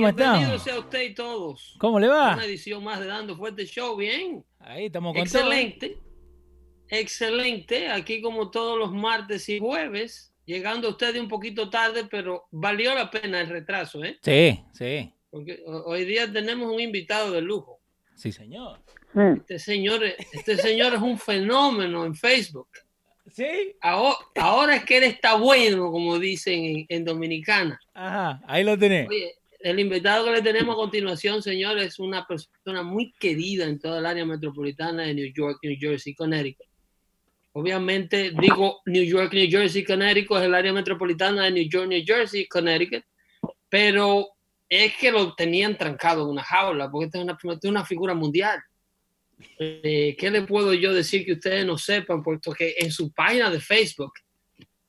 ¿Cómo Bienvenido están? sea usted y todos. ¿Cómo le va? Una edición más de Dando Fuerte Show, bien. Ahí estamos con Excelente. Excelente. Aquí como todos los martes y jueves, llegando a ustedes un poquito tarde, pero valió la pena el retraso, ¿eh? Sí, sí, Porque ho- hoy día tenemos un invitado de lujo. sí, señor. Este señor, este señor es un fenómeno en Facebook. Sí, Ahora, ahora es que él está bueno, como dicen en, en Dominicana. ajá, ahí lo tenés. Oye, el invitado que le tenemos a continuación, señor, es una persona muy querida en toda el área metropolitana de New York, New Jersey, Connecticut. Obviamente, digo New York, New Jersey, Connecticut es el área metropolitana de New York, New Jersey, Connecticut, pero es que lo tenían trancado en una jaula, porque esta es una, una figura mundial. Eh, ¿Qué le puedo yo decir que ustedes no sepan? Puesto en su página de Facebook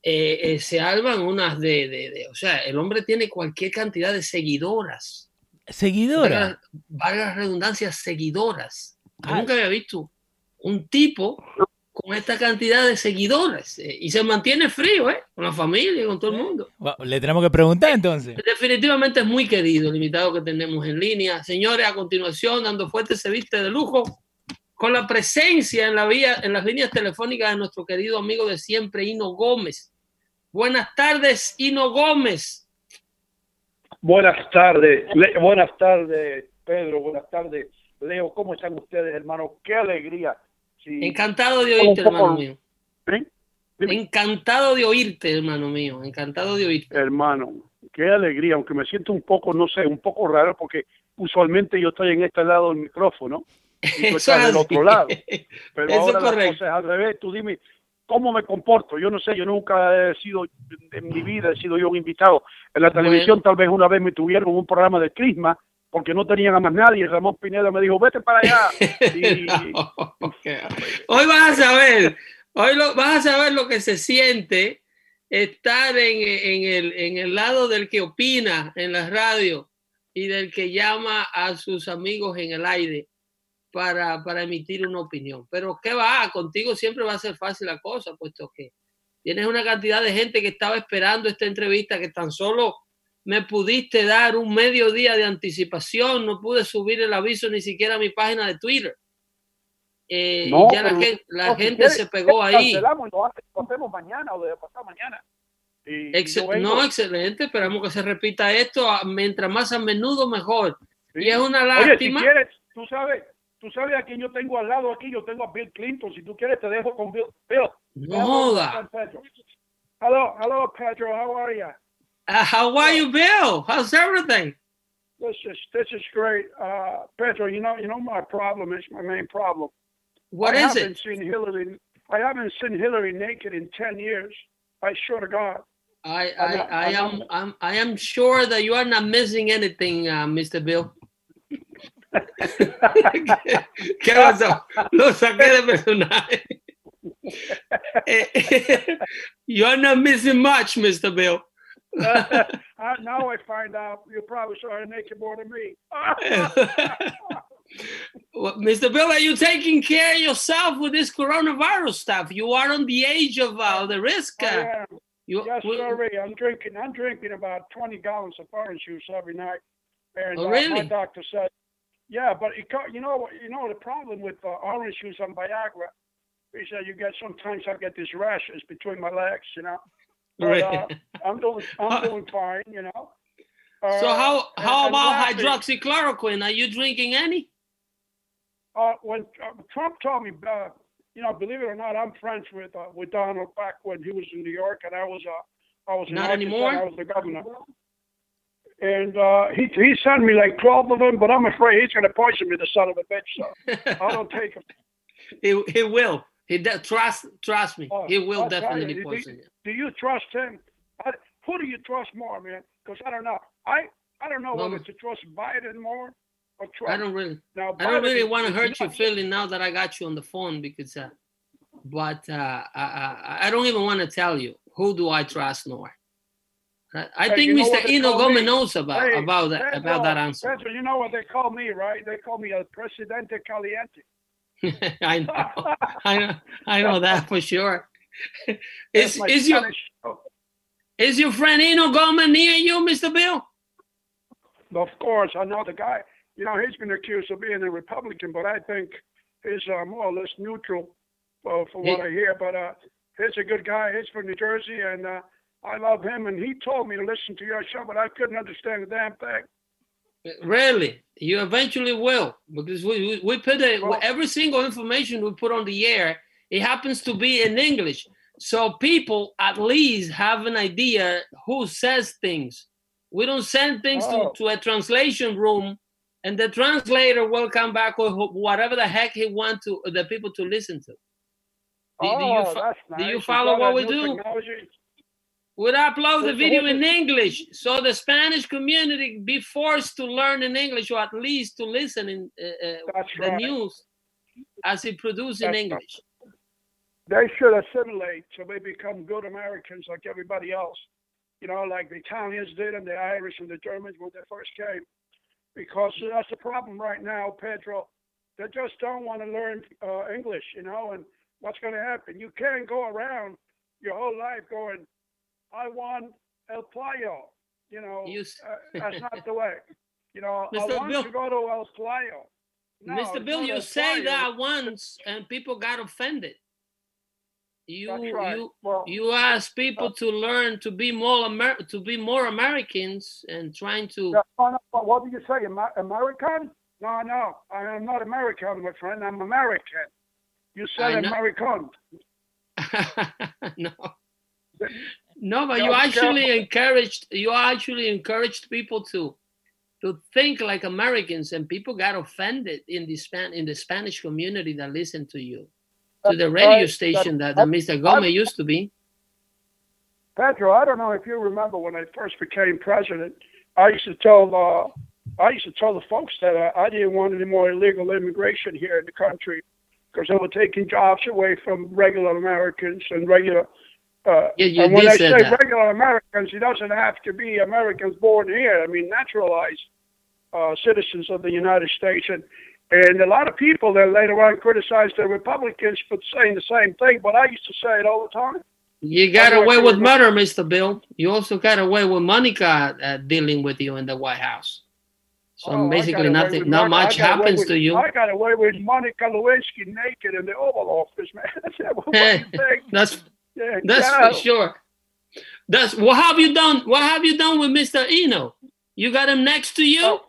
eh, eh, se alban unas de, de- de- o sea, el hombre tiene cualquier cantidad de seguidoras. Seguidora. Valga, la redundancia, seguidoras. Yo nunca había visto un tipo con esta cantidad de seguidores eh, y se mantiene frío, ¿eh? Con la familia, con todo el mundo. Le tenemos que preguntar entonces. Definitivamente es muy querido el invitado que tenemos en línea. Señores, a continuación, dando fuerte se viste de lujo, con la presencia en, la vía, en las líneas telefónicas de nuestro querido amigo de siempre, Hino Gómez. Buenas tardes, Hino Gómez. Buenas tardes, Le- buenas tardes, Pedro, buenas tardes, Leo, ¿cómo están ustedes, hermano? Qué alegría. Sí. Encantado de oírte, hermano mío. Encantado de oírte, hermano mío. Encantado de oírte. Hermano, qué alegría, aunque me siento un poco, no sé, un poco raro porque usualmente yo estoy en este lado del micrófono y tú estás es del otro lado. Pero Eso ahora es la correcto. cosa es al revés. Tú dime, ¿cómo me comporto? Yo no sé, yo nunca he sido, en mi vida he sido yo un invitado. En la Bueno. televisión tal vez una vez me tuvieron un programa de Crisma porque no tenían a más nadie. Ramón Pineda me dijo, vete para allá. Y-. Hoy vas a saber, hoy lo, vas a saber lo que se siente estar en, en el, en el lado del que opina en la radio y del que llama a sus amigos en el aire para, para emitir una opinión. Pero ¿qué va? Contigo siempre va a ser fácil la cosa, puesto que tienes una cantidad de gente que estaba esperando esta entrevista que tan solo me pudiste dar un mediodía de anticipación, no pude subir el aviso ni siquiera a mi página de Twitter. Eh, No, y ya la gente, la no, gente se pegó ahí. Cancelamos y lo hace- lo hacemos mañana o de pasado mañana. Y- y Excel- yo vengo. no, excelente. Esperamos que se repita esto. Mientras más a menudo, mejor. Sí. Y es una Oye, si lástima. quieres, tú sabes, tú sabes a quién yo tengo al lado aquí, yo tengo a Bill Clinton, si tú quieres te dejo con Bill. Bill. no joda. Hello, hello Pedro, how are you? Uh, how are you, Bill? How's everything? This is this is great. Uh, Pedro, you know you know my problem is my main problem. What I is haven't it? seen Hillary I haven't seen Hillary naked in ten years. I swear to God. I, I, I am I'm, I am sure that you are not missing anything, uh, Mr. Bill. ¿Qué pasó? Lo saqué de personaje. You're not missing much, Mr. Bill. uh, now I find out you probably saw her naked more than me. well, Mr. Bill, are you taking care of yourself with this coronavirus stuff? You are on the age of uh, the risk. Uh, you, Yes, sorry. I'm drinking. I'm drinking about 20 gallons of orange juice every night. And Oh, uh, my doctor said, yeah, but it, you know? You know the problem with uh, orange juice on Viagra. He said you get sometimes I get these rashes between my legs. You know. But, uh, I'm doing. I'm doing fine. You know. so Uh, how and- how and about hydroxychloroquine? Are you drinking any? Uh, when uh, Trump told me, uh, you know, believe it or not, I'm friends with uh, with Donald back when he was in New York, and I was uh, I was Not anymore? I was the governor. And uh, he he sent me like twelve of them, but I'm afraid he's going to poison me, the son of a bitch. So I don't take him. he, he will. He de- trust trust me. Oh, he will I'll definitely you, poison you. Do you trust him? I, who do you trust more, man? Because I don't know. I I don't know whether to trust Biden more or Trump. I don't really now, I don't really want to hurt your feeling now that I got you on the phone because uh, but uh, I, I I don't even want to tell you who do I trust more. I, Hey, think Mr. Ino Gomez knows about Hey, about that Pedro, about that answer. Pedro, you know what they call me, right? They call me El Presidente Caliente. I know, I know, I know that for sure. Is is your show. is your friend Ino Gomez near you, Mr. Bill? Of course, I know the guy. You know, he's been accused of being a Republican, but I think he's uh, more or less neutral uh, for what I hear. But uh, he's a good guy. He's from New Jersey, and uh, I love him. And he told me to listen to your show, but I couldn't understand a damn thing. Really, you eventually will because we we, put it Well- every single information we put on the air. It happens to be in English, so people at least have an idea who says things. We don't send things Oh. to, to a translation room, and the translator will come back with whatever the heck he wants to the people to listen to. Do- do you oh, that's do you follow what we do? technology. We'd upload the video in English, so the Spanish community be forced to learn in English, or at least to listen in uh, uh, the right. news as it produced in That's right. English. They should assimilate so they become good Americans like everybody else. You know, like the Italians did and the Irish and the Germans when they first came. Because that's the problem right now, Pedro. They just don't want to learn uh, English, you know, and what's going to happen? You can't go around your whole life going, I want El Playo. You know, You s- uh, that's not the way. You know, I Mr. want Bill- to go to El Playo. No, Mr. Bill, you say that once, and people got offended. You right. you well, you ask people to learn to be more Amer- to be more Americans and trying to. Oh, no, what did you say? Amer- American? No, no, I am not American, my friend. I'm American. You I said. American. no. No, but you actually encouraged you actually encouraged people to to think like Americans, and people got offended in the span in the Spanish community that listened to you, to the radio station that, That- Mr. Gomez used to be. Pedro, I don't know if you remember when I first became president. I used to tell uh, I used to tell the folks that uh, I didn't want any more illegal immigration here in the country because they were taking jobs away from regular Americans and regular. Uh, Yeah, you and when did I say that. regular Americans, it doesn't have to be Americans born here. I mean, naturalized uh, citizens of the United States. And, and a lot of people then later on criticized the Republicans for saying the same thing, but I used to say it all the time. You got away with murder, Mr. Bill. You also got away with Monica uh, dealing with you in the White House. So Oh, basically, nothing, not much happens with- to you. I got away with Monica Lewinsky naked in the Oval Office, man. I said, what do you think? That's That's for sure. That's what have you done? What have you done with Mr. Eno? You got him next to you? Oh.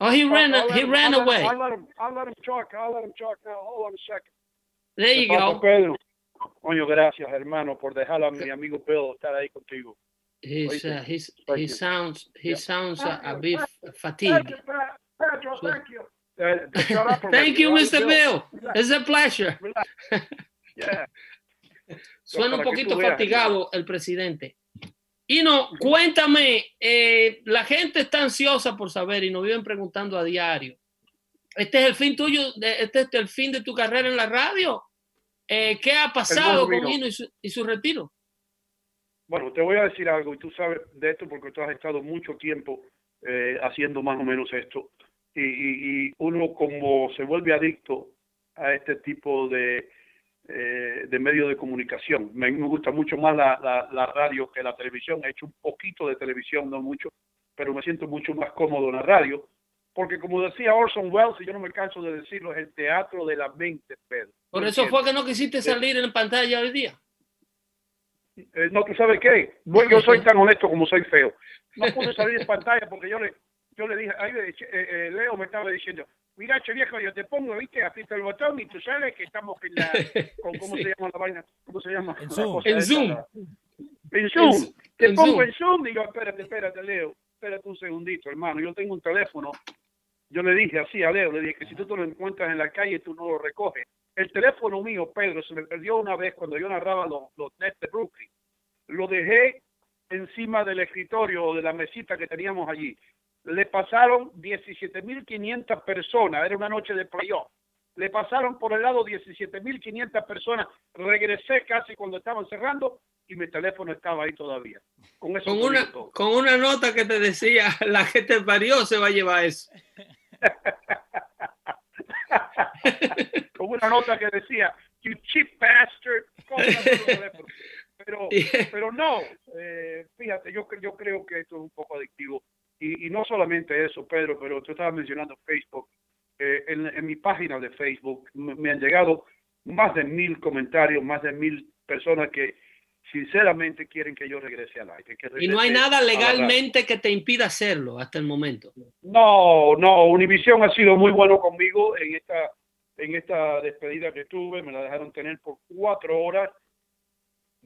Oh, he ran. I'll he him- ran I'll let away. him- I'll let him. I'll let him talk. I'll let him talk now. Hold on a second. there you Papa go. Pedro. Coño, gracias, hermano, por dejar a mi amigo Pedro estar ahí contigo. He's uh, he's he sounds he Yeah. sounds uh, a bit Thank fatigued. you, Pedro, Sure. thank you. Uh, Thank you, Mr. Bill. Relax, It's a pleasure. Yeah. Suena un poquito fatigado el presidente. Y no, cuéntame, eh, la gente está ansiosa por saber y nos viven preguntando a diario. ¿Este es el fin tuyo? ¿Este es el fin de tu carrera en la radio? Eh, ¿Qué ha pasado con Hino y su, retiro? Bueno, te voy a decir algo y tú sabes de esto porque tú has estado mucho tiempo eh, haciendo más o menos esto. Y, y, uno como se vuelve adicto a este tipo de, eh, de medios de comunicación. Me, gusta mucho más la, la, radio que la televisión. He hecho un poquito de televisión, no mucho, pero me siento mucho más cómodo en la radio. Porque como decía Orson Welles, y yo no me canso de decirlo, es el teatro de la mente, Pedro. Por eso fue que no quisiste salir en pantalla hoy día. Eh, no, tú sabes qué, bueno, yo soy tan honesto como soy feo. No pude salir en pantalla porque yo le, yo le dije, ahí, eh, Leo me estaba diciendo, mira, che viejo, yo te pongo, viste, aprieto el botón y tú sabes que estamos en la, con, ¿cómo se llama la vaina? ¿Cómo se llama? En Zoom. En Zoom. En Zoom. Te pongo en Zoom y yo, espérate, espérate, Leo, espérate un segundito, hermano, yo tengo un teléfono. Yo le dije así a Leo, le dije que si tú te lo encuentras en la calle, tú no lo recoges. El teléfono mío, Pedro, se me perdió una vez cuando yo narraba los, los Nets de Brooklyn. Lo dejé encima del escritorio o de la mesita que teníamos allí le pasaron 17.500 personas, era una noche de playoff. Le pasaron por el lado 17.500 personas. Regresé casi cuando estaban cerrando y mi teléfono estaba ahí todavía. Con, una, con una nota que te decía, la gente te parió se va a llevar eso. con una nota que decía, you cheap bastard. Pero, pero no, eh, fíjate, yo, yo creo que esto es un poco adictivo y, no solamente eso, Pedro, pero tú estabas mencionando Facebook. Eh, en, mi página de Facebook me, han llegado más de mil comentarios, más de mil personas que sinceramente quieren que yo regrese al aire. y no hay nada legalmente que te impida hacerlo hasta el momento. No, no, Univision ha sido muy bueno conmigo en esta, en esta despedida que tuve, me la dejaron tener por cuatro horas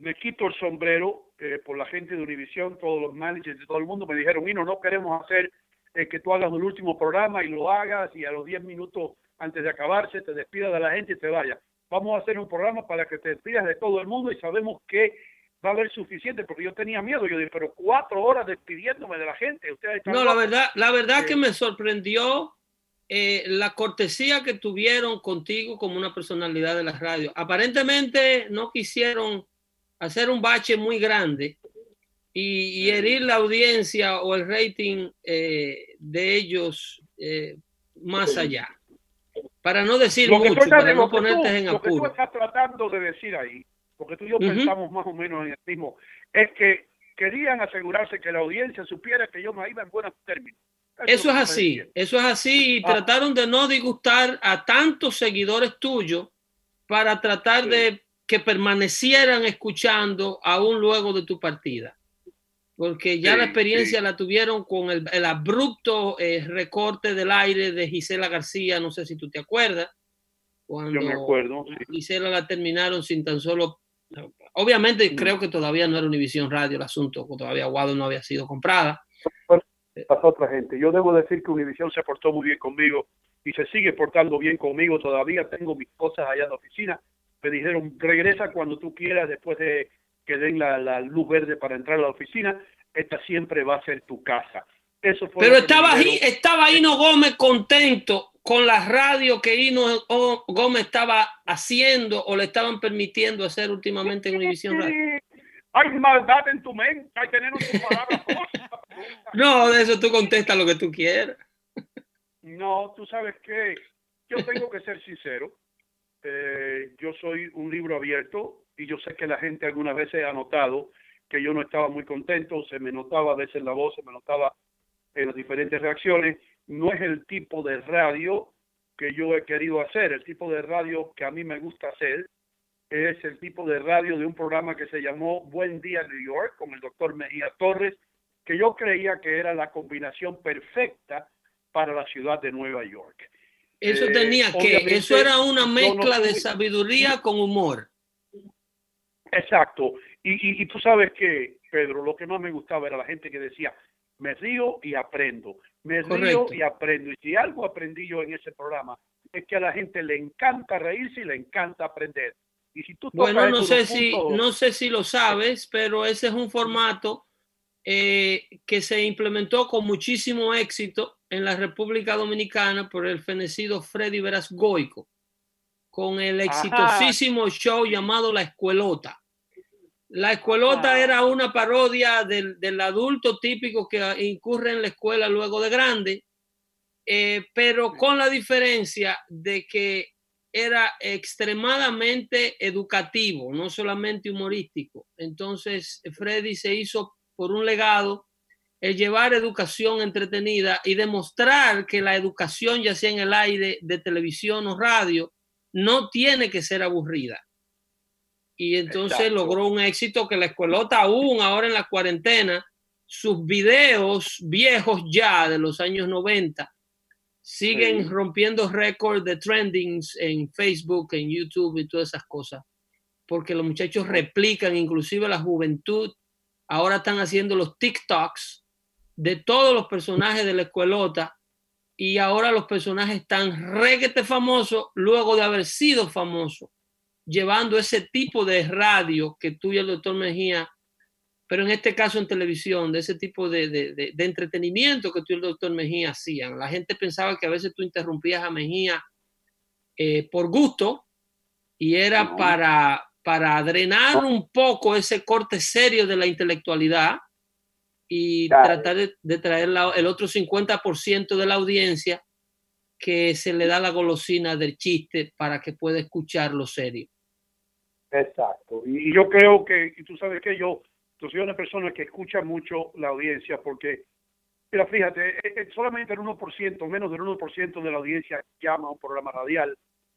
me quito el sombrero eh, por la gente de Univisión, todos los managers de todo el mundo me dijeron, Mino, no queremos hacer eh, que tú hagas el último programa y lo hagas y a los 10 minutos antes de acabarse te despidas de la gente y te vayas. Vamos a hacer un programa para que te despidas de todo el mundo y sabemos que va a haber suficiente, porque yo tenía miedo, yo dije, pero cuatro horas despidiéndome de la gente. no, la verdad, la verdad que me sorprendió eh, la cortesía que tuvieron contigo como una personalidad de la radio. Aparentemente no quisieron hacer un bache muy grande y, herir la audiencia o el rating eh, de ellos eh, más allá. Para no decir mucho, para no ponerte en apuro. Lo que tú estás tratando de decir ahí, porque tú y yo pensamos más o menos en el mismo, es que querían asegurarse que la audiencia supiera que yo me iba en buenos términos. Eso, es así, eso es así, y ah. trataron de no disgustar a tantos seguidores tuyos para tratar de que permanecieran escuchando aún luego de tu partida. Porque ya la experiencia la tuvieron con el, abrupto eh, recorte del aire de Gisela García, no sé si tú te acuerdas. Cuando Yo me acuerdo. Gisela la terminaron sin tan solo. Obviamente, creo que todavía no era Univisión Radio el asunto, todavía Guado no había sido comprada. Pasó otra gente. Yo debo decir que Univisión se portó muy bien conmigo y se sigue portando bien conmigo. Todavía tengo mis cosas allá en la oficina me dijeron, regresa cuando tú quieras después de que den la, luz verde para entrar a la oficina, esta siempre va a ser tu casa. Eso fue Pero estaba ahí, estaba Hino Gómez contento con la radio que Hino Gómez estaba haciendo o le estaban permitiendo hacer últimamente en Univisión Radio. Hay maldad en tu mente, hay tener palabras. no, de eso tú contestas lo que tú quieras. No, tú sabes que yo tengo que ser sincero. Eh, yo soy un libro abierto y yo sé que la gente algunas veces ha notado que yo no estaba muy contento, se me notaba a veces la voz, se me notaba en las diferentes reacciones. No es el tipo de radio que yo he querido hacer, el tipo de radio que a mí me gusta hacer es el tipo de radio de un programa que se llamó Buen Día New York con el doctor Mejía Torres, que yo creía que era la combinación perfecta para la ciudad de Nueva York. Eso eh, tenía que, eso era una mezcla de sabiduría con humor. Exacto. Y, y, tú sabes que, Pedro, lo que más me gustaba era la gente que decía, me río y aprendo, me río y aprendo. Y si algo aprendí yo en ese programa, es que a la gente le encanta reírse y le encanta aprender. Y si tú bueno, no sé si, no sé si lo sabes, pero ese es un formato eh, que se implementó con muchísimo éxito en la República Dominicana por el fenecido Freddy Veras Goico, con el exitosísimo show llamado La Escuelota. La escuelota era una parodia del, del, adulto típico que incurre en la escuela luego de grande, eh, pero con la diferencia de que era extremadamente educativo, no solamente humorístico. Entonces, Freddy se hizo por un legado el llevar educación entretenida y demostrar que la educación, ya sea en el aire, de televisión o radio, no tiene que ser aburrida. Y entonces logró un éxito que la escuelota aún ahora en la cuarentena, sus videos viejos ya de los años 90 siguen rompiendo récords de trendings en Facebook, en YouTube y todas esas cosas, porque los muchachos replican, inclusive la juventud, ahora están haciendo los TikToks de todos los personajes de la escuelota y ahora los personajes están reguete famosos luego de haber sido famosos llevando ese tipo de radio que tú y el doctor Mejía, pero en este caso en televisión, de ese tipo de, de, de, entretenimiento que tú y el doctor Mejía hacían. La gente pensaba que a veces tú interrumpías a Mejía eh, por gusto y era para, para drenar un poco ese corte serio de la intelectualidad y tratar de, de traer la, el otro 50% de la audiencia que se le da la golosina del chiste para que pueda escuchar lo serio. Exacto. Y, yo creo que, y tú sabes que yo, yo soy una persona que escucha mucho la audiencia porque, mira, fíjate, eh, eh, solamente el 1%, menos del 1% de la audiencia llama a un programa radial.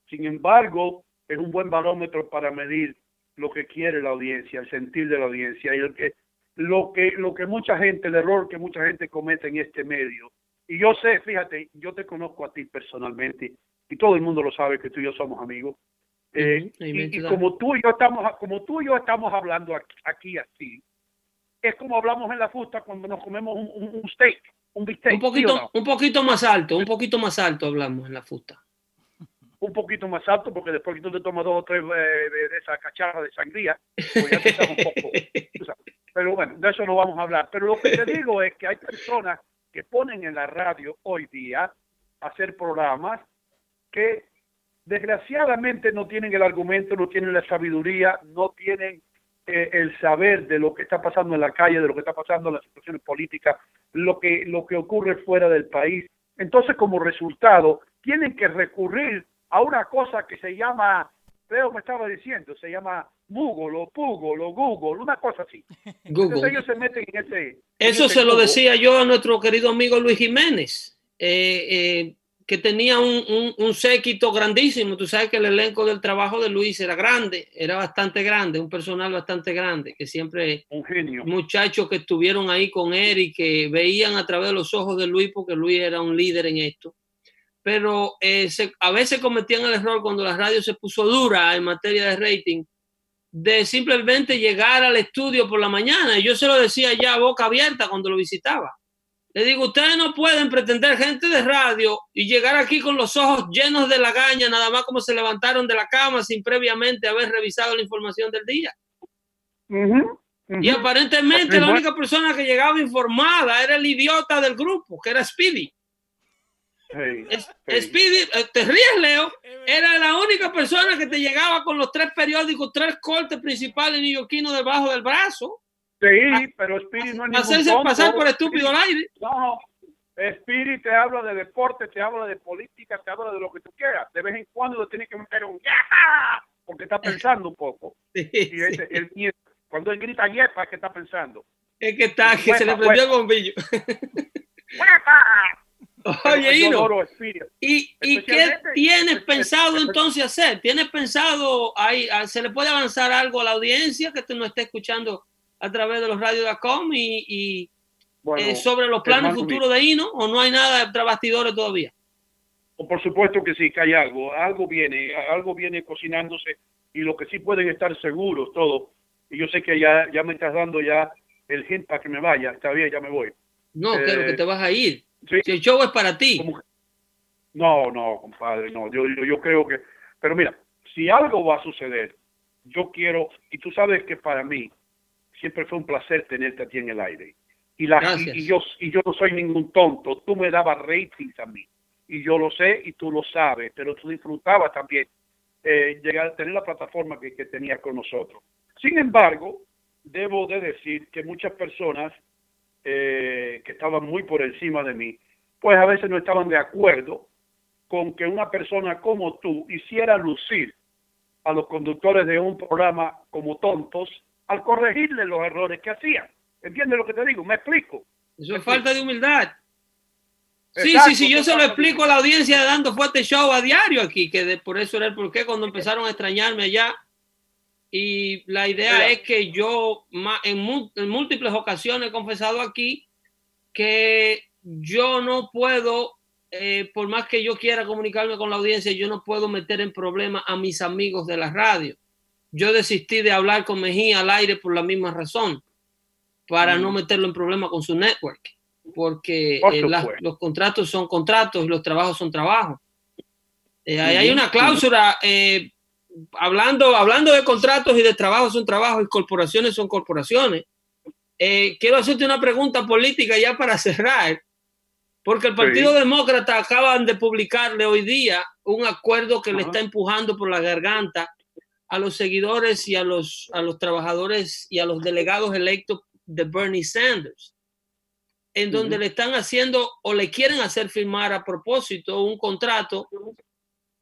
Sin embargo, es un buen barómetro para medir lo que quiere la audiencia, el sentir de la audiencia y el que, lo que lo que mucha gente, el error que mucha gente comete en este medio. Y yo sé, fíjate, yo te conozco a ti personalmente y todo el mundo lo sabe que tú y yo somos amigos. Eh, y, como tú y yo estamos, como tú y yo estamos hablando aquí, así, es como hablamos en la fusta cuando nos comemos un, un, steak, un bistec. Un poquito, un poquito más alto, un poquito más alto hablamos en la fusta. Un poquito más alto porque después que tú te tomas dos o tres eh, de, esa cacharra de sangría, pues ya te un poco. Pero bueno, de eso no vamos a hablar. Pero lo que te digo es que hay personas que ponen en la radio hoy día a hacer programas que desgraciadamente no tienen el argumento, no tienen la sabiduría, no tienen eh, el saber de lo que está pasando en la calle, de lo que está pasando en las situaciones políticas, lo que, lo que ocurre fuera del país. Entonces, como resultado, tienen que recurrir a una cosa que se llama, Leo me estaba diciendo, se llama Google o Google o Google, una cosa así. Entonces ellos se meten en ese... Eso se lo decía yo a nuestro querido amigo Luis Jiménez. Eh, eh, que tenía un, un, séquito grandísimo. Tú sabes que el elenco del trabajo de Luis era grande, era bastante grande, un personal bastante grande, que siempre un genio. muchachos que estuvieron ahí con él y que veían a través de los ojos de Luis, porque Luis era un líder en esto. Pero eh, a veces cometían el error cuando la radio se puso dura en materia de rating, de simplemente llegar al estudio por la mañana. Y yo se lo decía ya a boca abierta cuando lo visitaba le digo, ustedes no pueden pretender gente de radio y llegar aquí con los ojos llenos de lagaña, nada más como se levantaron de la cama sin previamente haber revisado la información del día. Y aparentemente la única persona que llegaba informada era el idiota del grupo, que era Speedy. Speedy, eh, te ríes, Leo, era la única persona que te llegaba con los tres periódicos, tres cortes principales neoyorquinos debajo del brazo. Sí, pero Spirit no es Hacerse pasar por estúpido al aire. No, Spirit te habla de deporte, te habla de política, te habla de lo que tú quieras. De vez en cuando le tienes que meter un ¡Yeah! porque está pensando un poco. Sí, y ese, el, cuando él grita ¡Yepa! es que está pensando. Es que está, que se le prendió el bombillo. Oye, Ino, ¿y, ¿y qué tienes pensado entonces hacer? ¿Tienes pensado, ahí, se le puede avanzar algo a la audiencia que tú no esté escuchando a través de los radios.com y, y eh, sobre los planes futuros de Hino o no hay nada de bastidores todavía? Por supuesto que sí, que hay algo, algo viene, algo viene cocinándose y lo que sí pueden estar seguros todo. Y yo sé que ya, ya me estás dando ya el hint para que me vaya, está bien, ya me voy. No, eh, que te vas a ir. Si el show es para ti. No, no, compadre, no, yo, yo, yo creo que, pero mira, si algo va a suceder, yo quiero, y tú sabes que para mí, siempre fue un placer tenerte aquí en el aire. Y, la, y, yo, y yo no soy ningún tonto. Tú me dabas rating a mí. Y yo lo sé y tú lo sabes, pero tú disfrutabas también eh, llegar a tener la plataforma que, que tenía con nosotros. Sin embargo, debo de decir que muchas personas eh, que estaban muy por encima de mí, pues a veces no estaban de acuerdo con que una persona como tú hiciera lucir a los conductores de un programa como tontos al corregirle los errores que hacían. ¿Entiendes lo que te digo? Me explico. Eso es falta de humildad. Sí, sí, sí, yo se lo explico a la audiencia de Dando Fuerte Show a diario aquí, que de, por eso era el porqué cuando empezaron a extrañarme allá. Y la idea es que yo en, múltiples ocasiones he confesado aquí que yo no puedo, eh, por más que yo quiera comunicarme con la audiencia, yo no puedo meter en problemas a mis amigos de la radio. Yo desistí de hablar con Mejía al aire por la misma razón, para no mm. meterlo en problemas con su network porque eh, los contratos son contratos y los trabajos son trabajos. Eh, hay una cláusula, eh, hablando, hablando de contratos y de trabajos son trabajos y corporaciones son corporaciones. quiero hacerte una pregunta política ya para cerrar, porque el Partido Demócrata acaban de publicarle hoy día un acuerdo que le está empujando por la garganta a los seguidores y a los, a los trabajadores y a los delegados electos de Bernie Sanders en donde le están haciendo o le quieren hacer firmar a propósito un contrato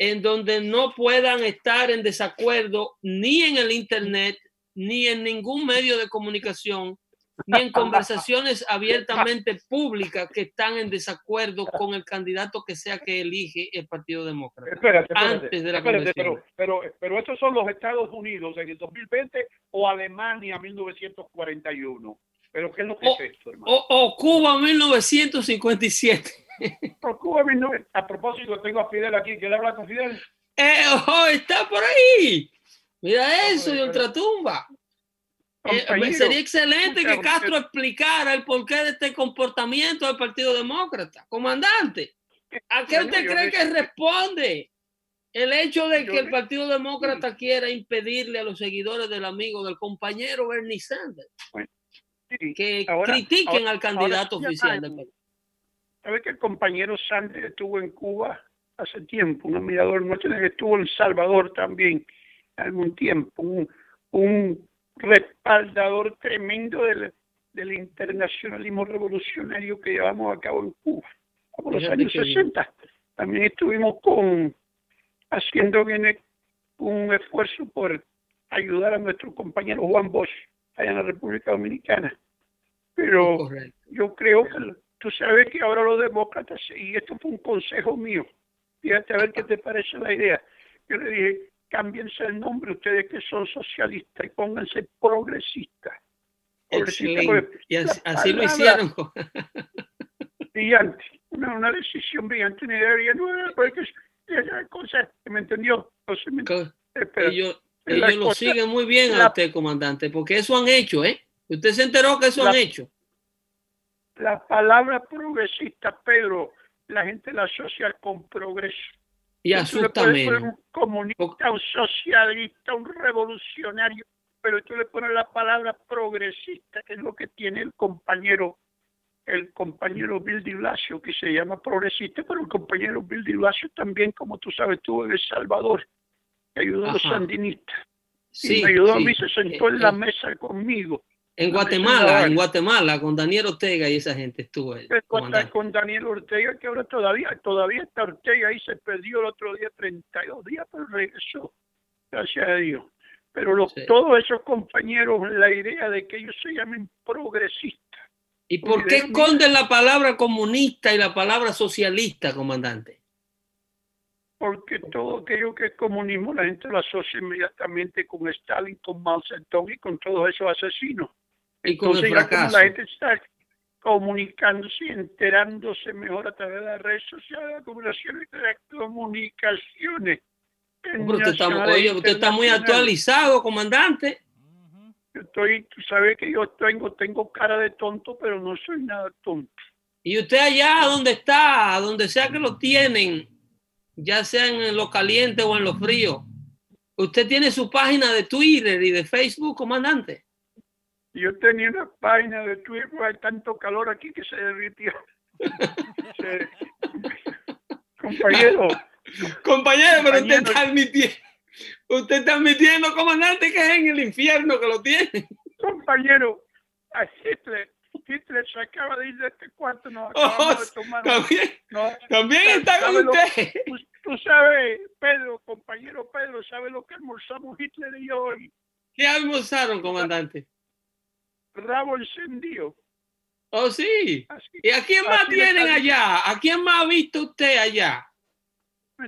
en donde no puedan estar en desacuerdo ni en el Internet, ni en ningún medio de comunicación, ni en conversaciones abiertamente públicas que están en desacuerdo con el candidato que sea que elige el Partido Demócrata. Espérate, antes de la pero, pero, pero estos son los Estados Unidos en el 2020 o Alemania en 1941. Pero ¿qué es lo que o, es esto, hermano? O, Cuba 1957. A propósito, tengo a Fidel aquí. ¿Quiere hablar con Fidel? Eh, oh, está por ahí. Mira eso de ultratumba. Eh, sería excelente que Castro explicara el porqué de este comportamiento del Partido Demócrata. Comandante, ¿a qué usted cree que responde el hecho de que el Partido Demócrata quiera impedirle a los seguidores del amigo, del compañero Bernie Sanders? que critiquen al candidato oficial del Sabe que el compañero Sanders estuvo en Cuba hace tiempo, un admirador nuestro, estuvo en Salvador también algún tiempo, un, respaldador tremendo del, del, internacionalismo revolucionario que llevamos a cabo en Cuba, por los años 60. También estuvimos con haciendo un esfuerzo por ayudar a nuestro compañero Juan Bosch allá en la República Dominicana. Pero yo creo que tú sabes que ahora los demócratas, y esto fue un consejo mío, fíjate a ver qué te parece la idea. Yo le dije, cámbiense el nombre ustedes que son socialistas y pónganse progresistas. y así, lo hicieron. brillante, una, una decisión brillante, una idea brillante, porque es cosa, ¿me entendió? ellos, ellos lo siguen muy bien a usted, comandante, porque eso han hecho, ¿eh? Usted se enteró que eso han hecho. La palabra progresista, Pedro, la gente la asocia con progreso. Y asusta menos. Un comunista, un socialista, un revolucionario, pero tú le pones la palabra progresista, que es lo que tiene el compañero el compañero Bill de Blasio, que se llama progresista, pero el compañero Bill Blasio también, como tú sabes, estuvo en El Salvador, que ayudó a los sandinistas. Sí, y me ayudó a mí, se sentó en la eh, eh. mesa conmigo. En Guatemala, en Guatemala, con Daniel Ortega y esa gente estuvo ahí. Con, Daniel Ortega, que ahora todavía, todavía está Ortega ahí, se perdió el otro día 32 días, pero regresó, gracias a Dios. Pero todos esos compañeros, la idea de que ellos se llamen progresistas. ¿Y por qué esconden la palabra comunista y la palabra socialista, comandante? porque todo aquello que es comunismo la gente lo asocia inmediatamente con Stalin, con Mao Zedong y con todos esos asesinos. Y con Entonces, el fracaso. la gente está comunicándose y enterándose mejor a través de las redes sociales, de las comunicaciones, de las comunicaciones. usted, está, oye, usted está muy actualizado, comandante. Yo estoy, tú sabes que yo tengo, tengo cara de tonto, pero no soy nada tonto. Y usted allá donde está, donde sea que lo tienen, ya sea en lo caliente o en lo frío. Usted tiene su página de Twitter y de Facebook, comandante. Yo tenía una página de Twitter, hay tanto calor aquí que se derritió. Se- Compañero, Compañero, pero usted está admitiendo, usted está admitiendo, comandante, que es en el infierno que lo tiene. compañero, a Hitler, Hitler se acaba de ir de este cuarto, nos Oh, de tomar. También, no, también está con ¿sabe lo- usted. tú, tú sabes, Pedro, compañero Pedro, ¿sabes lo que almorzamos Hitler y yo hoy? ¿Qué almorzaron, comandante? Rabo encendido. Oh, sí. Así, ¿Y a quién más tienen allá? ¿A quién más ha visto usted allá?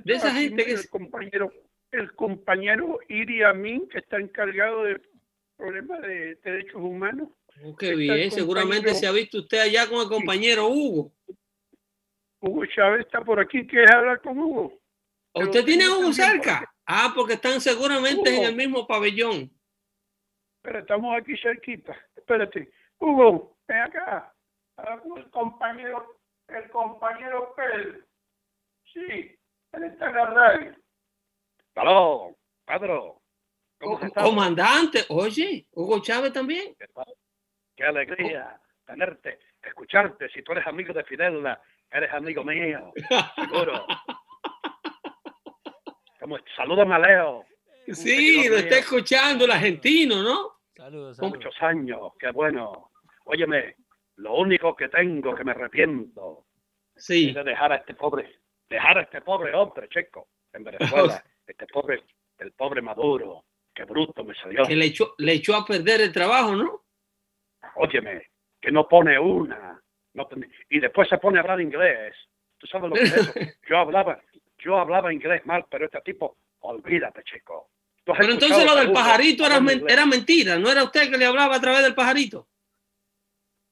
de esa gente que el es- compañero, el compañero Iri Amin, que está encargado de problemas de derechos humanos. Oh, qué bien, seguramente se ha visto usted allá con el compañero Hugo. Hugo Chávez está por aquí, ¿quieres hablar con Hugo? Pero ¿Usted tiene Hugo cerca? Ah, porque están seguramente en el mismo pabellón. Pero estamos aquí cerquita. Espérate. Hugo, ven acá. Habla con el compañero, el compañero Pedro. Sí, él está en la radio. Aló, Pedro. ¿Cómo estás? Comandante, oye, Hugo Chávez también. ¿Qué alegría tenerte, escucharte. Si tú eres amigo de Fidel, eres amigo mío, seguro. Como, salúdame a Leo. Sí, lo está escuchando el argentino, ¿no? Saludos, saludos. Muchos años, qué bueno. Óyeme, lo único que tengo que me arrepiento Sí. es de dejar a este pobre, dejar a este pobre hombre, chico, en Venezuela. Este pobre, el pobre Maduro. Qué bruto me salió. Que le echó, le echó a perder el trabajo, ¿no? óyeme, que no pone una, no pone- y después se pone a hablar inglés. ¿Tú sabes lo que es eso? Yo hablaba, yo hablaba inglés mal, pero este tipo, olvídate, chico. ¿Tú has Pero entonces lo del pajarito era, men- era mentira, ¿no era usted que le hablaba a través del pajarito?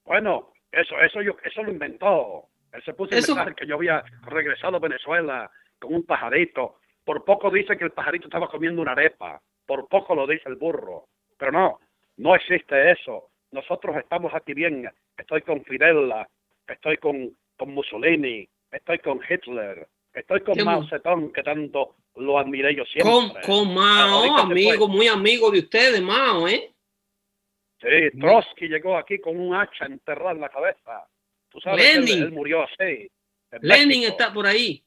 Bueno, eso, eso, yo, eso lo inventó. Él se puso a Eso- inventar que yo había regresado a Venezuela con un pajarito. Por poco dice que el pajarito estaba comiendo una arepa. Por poco lo dice el burro. Pero no, no existe eso. Nosotros estamos aquí bien. Estoy con Fidel, estoy con, con Mussolini, estoy con Hitler, estoy con ¿Qué Mao Zedong, que tanto lo admiré yo siempre. Con, con Mao, amigo, muy amigo de ustedes, Mao, ¿eh? Sí, Trotsky llegó aquí con un hacha enterrada en la cabeza. Tú sabes que Lenin. él, él murió así. en Lenin México. está por ahí.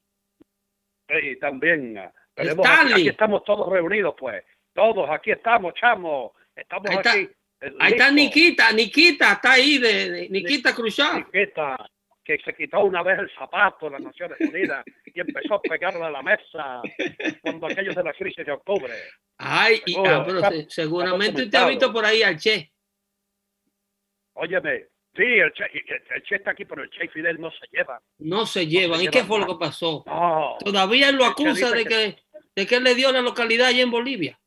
Sí, también. Tenemos aquí, aquí estamos todos reunidos, pues. Todos, aquí estamos, chamo. Estamos Ahí está. aquí. eh, Ahí está. Nikita, Nikita, está ahí, de, de- Nikita Khrushchev. Nikita, que se quitó una vez el zapato de las Naciones Unidas y empezó a pegarle a la mesa cuando aquellos de la crisis de octubre. Ay, y- Seguro, ah, pero está- se- seguramente usted ha visto por ahí al Che. Óyeme, sí, el Che, el, el Che está aquí, pero el Che y Fidel no se llevan. No se llevan. ¿Y llevan qué fue lo que pasó? No. Todavía lo acusa de que, de que él le dio la localidad allá en Bolivia.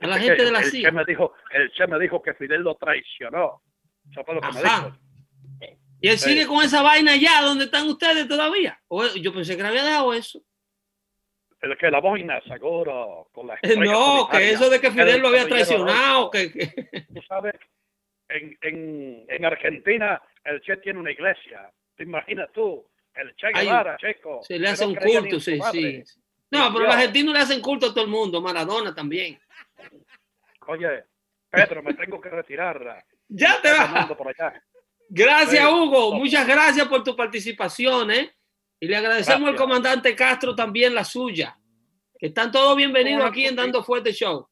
A la gente que de la el, CIA. Che me dijo, el Che me dijo que Fidel lo traicionó. Eso fue lo que me dijo. Y él Sí. sigue con esa vaina allá donde están ustedes todavía. O- yo pensé que le había dejado eso. El que la boina, seguro, con la Eh, No, que eso de que Fidel el lo había traicionado. Que, que- Tú sabes, en, en, en Argentina el Che tiene una iglesia. ¿Te imaginas tú? El Che Guevara, checo. se le hace un culto, sí, sí. No, pero los argentinos le hacen culto a todo el mundo. Maradona también. Oye, Pedro, me tengo que retirar. Ya te Está va. llamando por allá. Gracias. Hugo. Muchas gracias por tu participación, ¿eh? Y le agradecemos al comandante Castro también la suya. Que están todos bienvenidos aquí en. Dando Fuerte Show.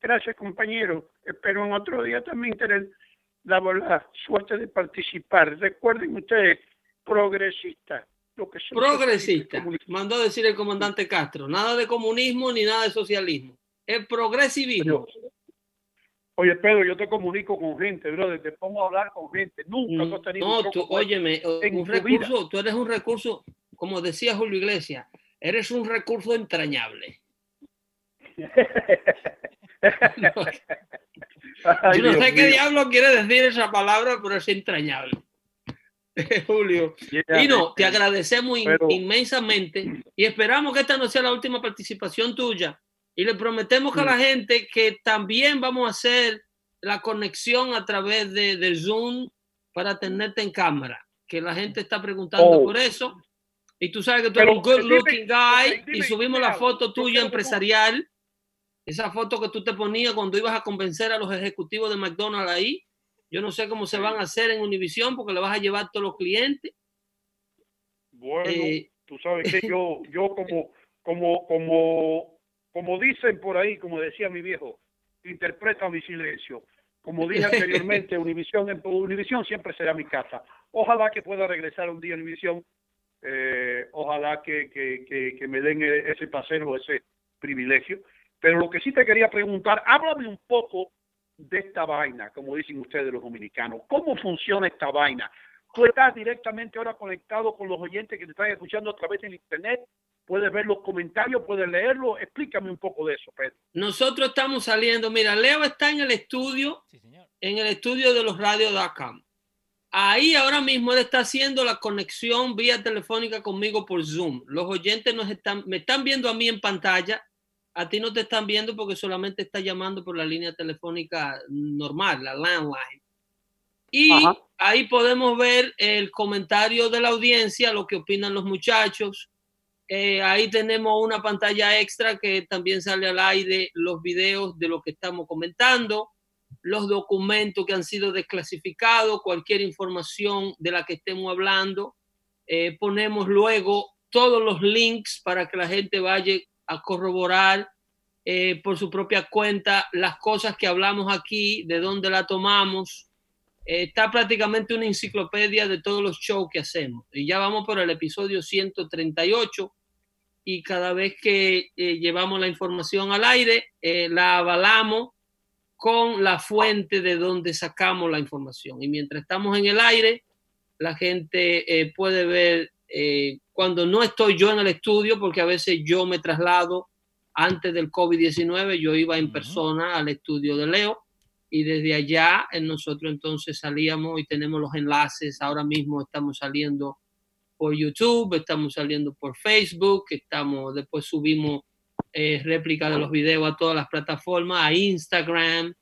Gracias, compañero. Espero en otro día también tener la, la suerte de participar. Recuerden ustedes, progresistas. Lo que son Progresista, mandó decir el comandante Castro. Nada de comunismo ni nada de socialismo. El progresivismo. Oye, Pedro, yo te comunico con gente, brother. Te pongo a hablar con gente. Nunca tú has tenido un No, tú, óyeme, un recurso, tú eres un recurso, como decía Julio Iglesias, eres un recurso entrañable. Ay, Yo no Dios sé qué diablo quiere decir esa palabra, pero es entrañable. Julio. Y no, te agradecemos in- inmensamente y esperamos que esta no sea la última participación tuya. Y le prometemos a la Mm. gente que también vamos a hacer la conexión a través de, del Zoom para tenerte en cámara. Que la gente está preguntando Oh. por eso. Y tú sabes que tú eres un good looking guy y subimos la foto tuya empresarial. Esa foto que tú te ponías cuando ibas a convencer a los ejecutivos de McDonald's ahí, yo no sé cómo se van a hacer en Univision porque le vas a llevar todos los clientes. Bueno, Eh, tú sabes que yo, yo como, como, como, como dicen por ahí, como decía mi viejo, interpreta mi silencio. Como dije anteriormente, Univisión, Univisión siempre será mi casa. Ojalá que pueda regresar un día a Univisión. Eh, ojalá que, que, que, que me den e- ese paseo, ese privilegio. Pero lo que sí te quería preguntar, háblame un poco de esta vaina, como dicen ustedes los dominicanos. ¿Cómo funciona esta vaina? Tú estás directamente ahora conectado con los oyentes que te están escuchando a través del internet. Puedes ver los comentarios, puedes leerlos. Explícame un poco de eso, Pedro. Nosotros estamos saliendo, mira, Leo está en el estudio, Sí, señor. en el estudio de los radios.com. Ahí ahora mismo él está haciendo la conexión vía telefónica conmigo por Zoom. Los oyentes nos están, me están viendo a mí en pantalla. A ti no te están viendo porque solamente está llamando por la línea telefónica normal, la landline. Y Ajá. ahí podemos ver el comentario de la audiencia, lo que opinan los muchachos. Eh, ahí tenemos una pantalla extra que también sale al aire los videos de lo que estamos comentando, los documentos que han sido desclasificados, cualquier información de la que estemos hablando. Eh, ponemos luego todos los links para que la gente vaya a corroborar eh, por su propia cuenta las cosas que hablamos aquí, de dónde la tomamos. Eh, está prácticamente una enciclopedia de todos los shows que hacemos. Y ya vamos por el episodio 138 y cada vez que eh, llevamos la información al aire, eh, la avalamos con la fuente de donde sacamos la información. Y mientras estamos en el aire, la gente eh, puede ver cuando no estoy yo en el estudio, porque a veces yo me traslado antes del COVID-19, yo iba en persona al estudio de Leo y desde allá nosotros entonces salíamos y tenemos los enlaces. Ahora mismo estamos saliendo por YouTube, estamos saliendo por Facebook, estamos, después subimos eh, réplica de los videos a todas las plataformas, a Instagram,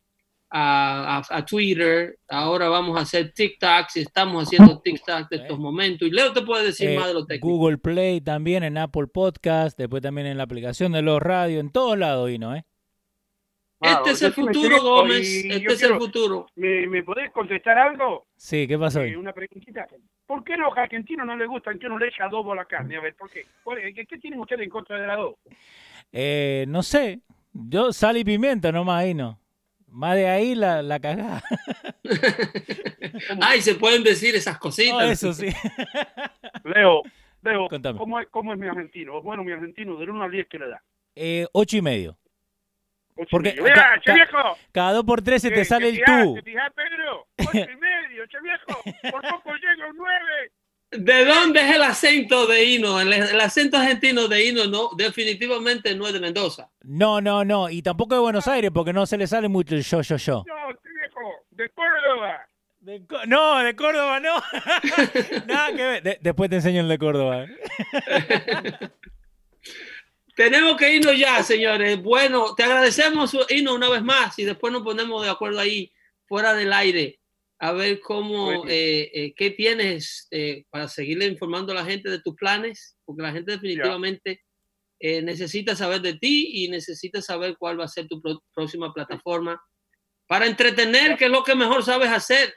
a, a- a Twitter, ahora vamos a hacer TikToks y estamos haciendo TikToks de estos momentos. Y Leo te puede decir Eh, más de lo técnico. Google Play también, en Apple Podcast, después también en la aplicación de los radios, en todos lados, Hino, ¿eh? Este es el futuro, Gómez. y Este es el futuro. ¿Me, me podés contestar algo? Sí, ¿qué pasó? Eh, hoy? una preguntita. ¿Por qué los argentinos no les gustan que uno le eche adobo a la carne? A ver, ¿por qué? ¿Cuál es- ¿Qué, qué tienen ustedes en contra del adobo? Eh, no sé, yo sal y pimienta nomás, Hino. Más de ahí la, la cagada. Ay, se pueden decir esas cositas. Oh, eso sí. Leo, Leo, Contame. ¿cómo es, ¿cómo es mi argentino? Bueno, mi argentino, del 1 al 10, ¿qué le da? Eh, ocho y medio. Porque medio. ¡Mira, che viejo! Cada dos por tres se te ¿Qué- sale el tú. ¿Te fijás, Pedro? Ocho y medio, che viejo. Por poco llego a un 9. ¿De dónde es el acento de Hino? El, el acento argentino de Hino no, definitivamente no es de Mendoza. No, no, no. Y tampoco de Buenos Aires, porque no se le sale mucho el yo, yo, yo. No, che viejo, de Córdoba. De no, de Córdoba no. Nada que ver. De- después te enseño el de Córdoba. Tenemos que irnos ya, señores. Bueno, te agradecemos, Hino, una vez más y después nos ponemos de acuerdo ahí, fuera del aire, a ver cómo, eh, eh, qué tienes eh, para seguirle informando a la gente de tus planes, porque la gente definitivamente eh, necesita saber de ti y necesita saber cuál va a ser tu próxima plataforma para entretener, que es lo que mejor sabes hacer.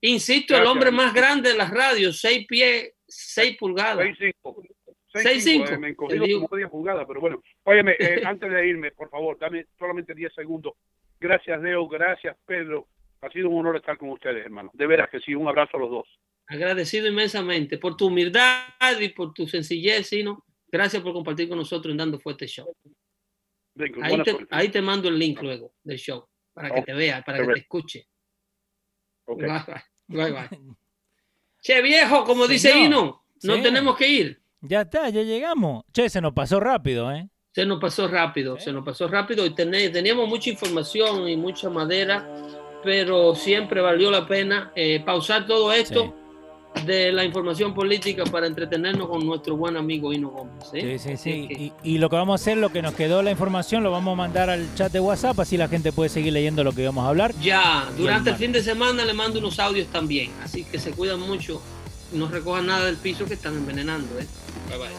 Insisto, el hombre más grande de las radios, seis pies, seis pulgadas. 6-5. 6-5. 6-5, eh, me encogí como 10 jugadas, pero bueno. Óyeme, eh, antes de irme, por favor, dame solamente 10 segundos. Gracias, Leo. Gracias, Pedro. Ha sido un honor estar con ustedes, hermano. De veras que sí. Un abrazo a los dos. Agradecido inmensamente por tu humildad y por tu sencillez, Sino. Gracias por compartir con nosotros en Dando Fuerte Show. Ahí te, ahí te mando el link luego del show para que Ok, te vea, para que te escuche. Ok. Bye, bye. Bye, bye. Che, viejo, como dice Señor. Hino, no Sí. tenemos que ir. Ya está, ya llegamos. Che, se nos pasó rápido, ¿eh? Se nos pasó rápido, se nos pasó rápido y tené- teníamos mucha información y mucha madera, pero siempre valió la pena eh, pausar todo esto de la información política para entretenernos con nuestro buen amigo Hino Gómez. ¿eh? Sí, sí, sí. que- Y, y lo que vamos a hacer, lo que nos quedó la información, lo vamos a mandar al chat de WhatsApp, así la gente puede seguir leyendo lo que vamos a hablar. Ya, durante el mar. fin de semana le mando unos audios también, así que se cuidan mucho, no recojan nada del piso que están envenenando. ¿eh? Bye bye.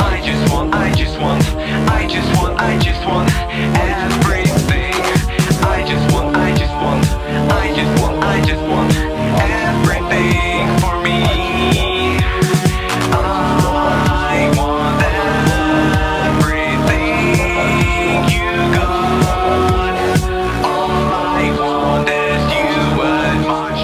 I just want, I just want, I just want, I just want, I just want.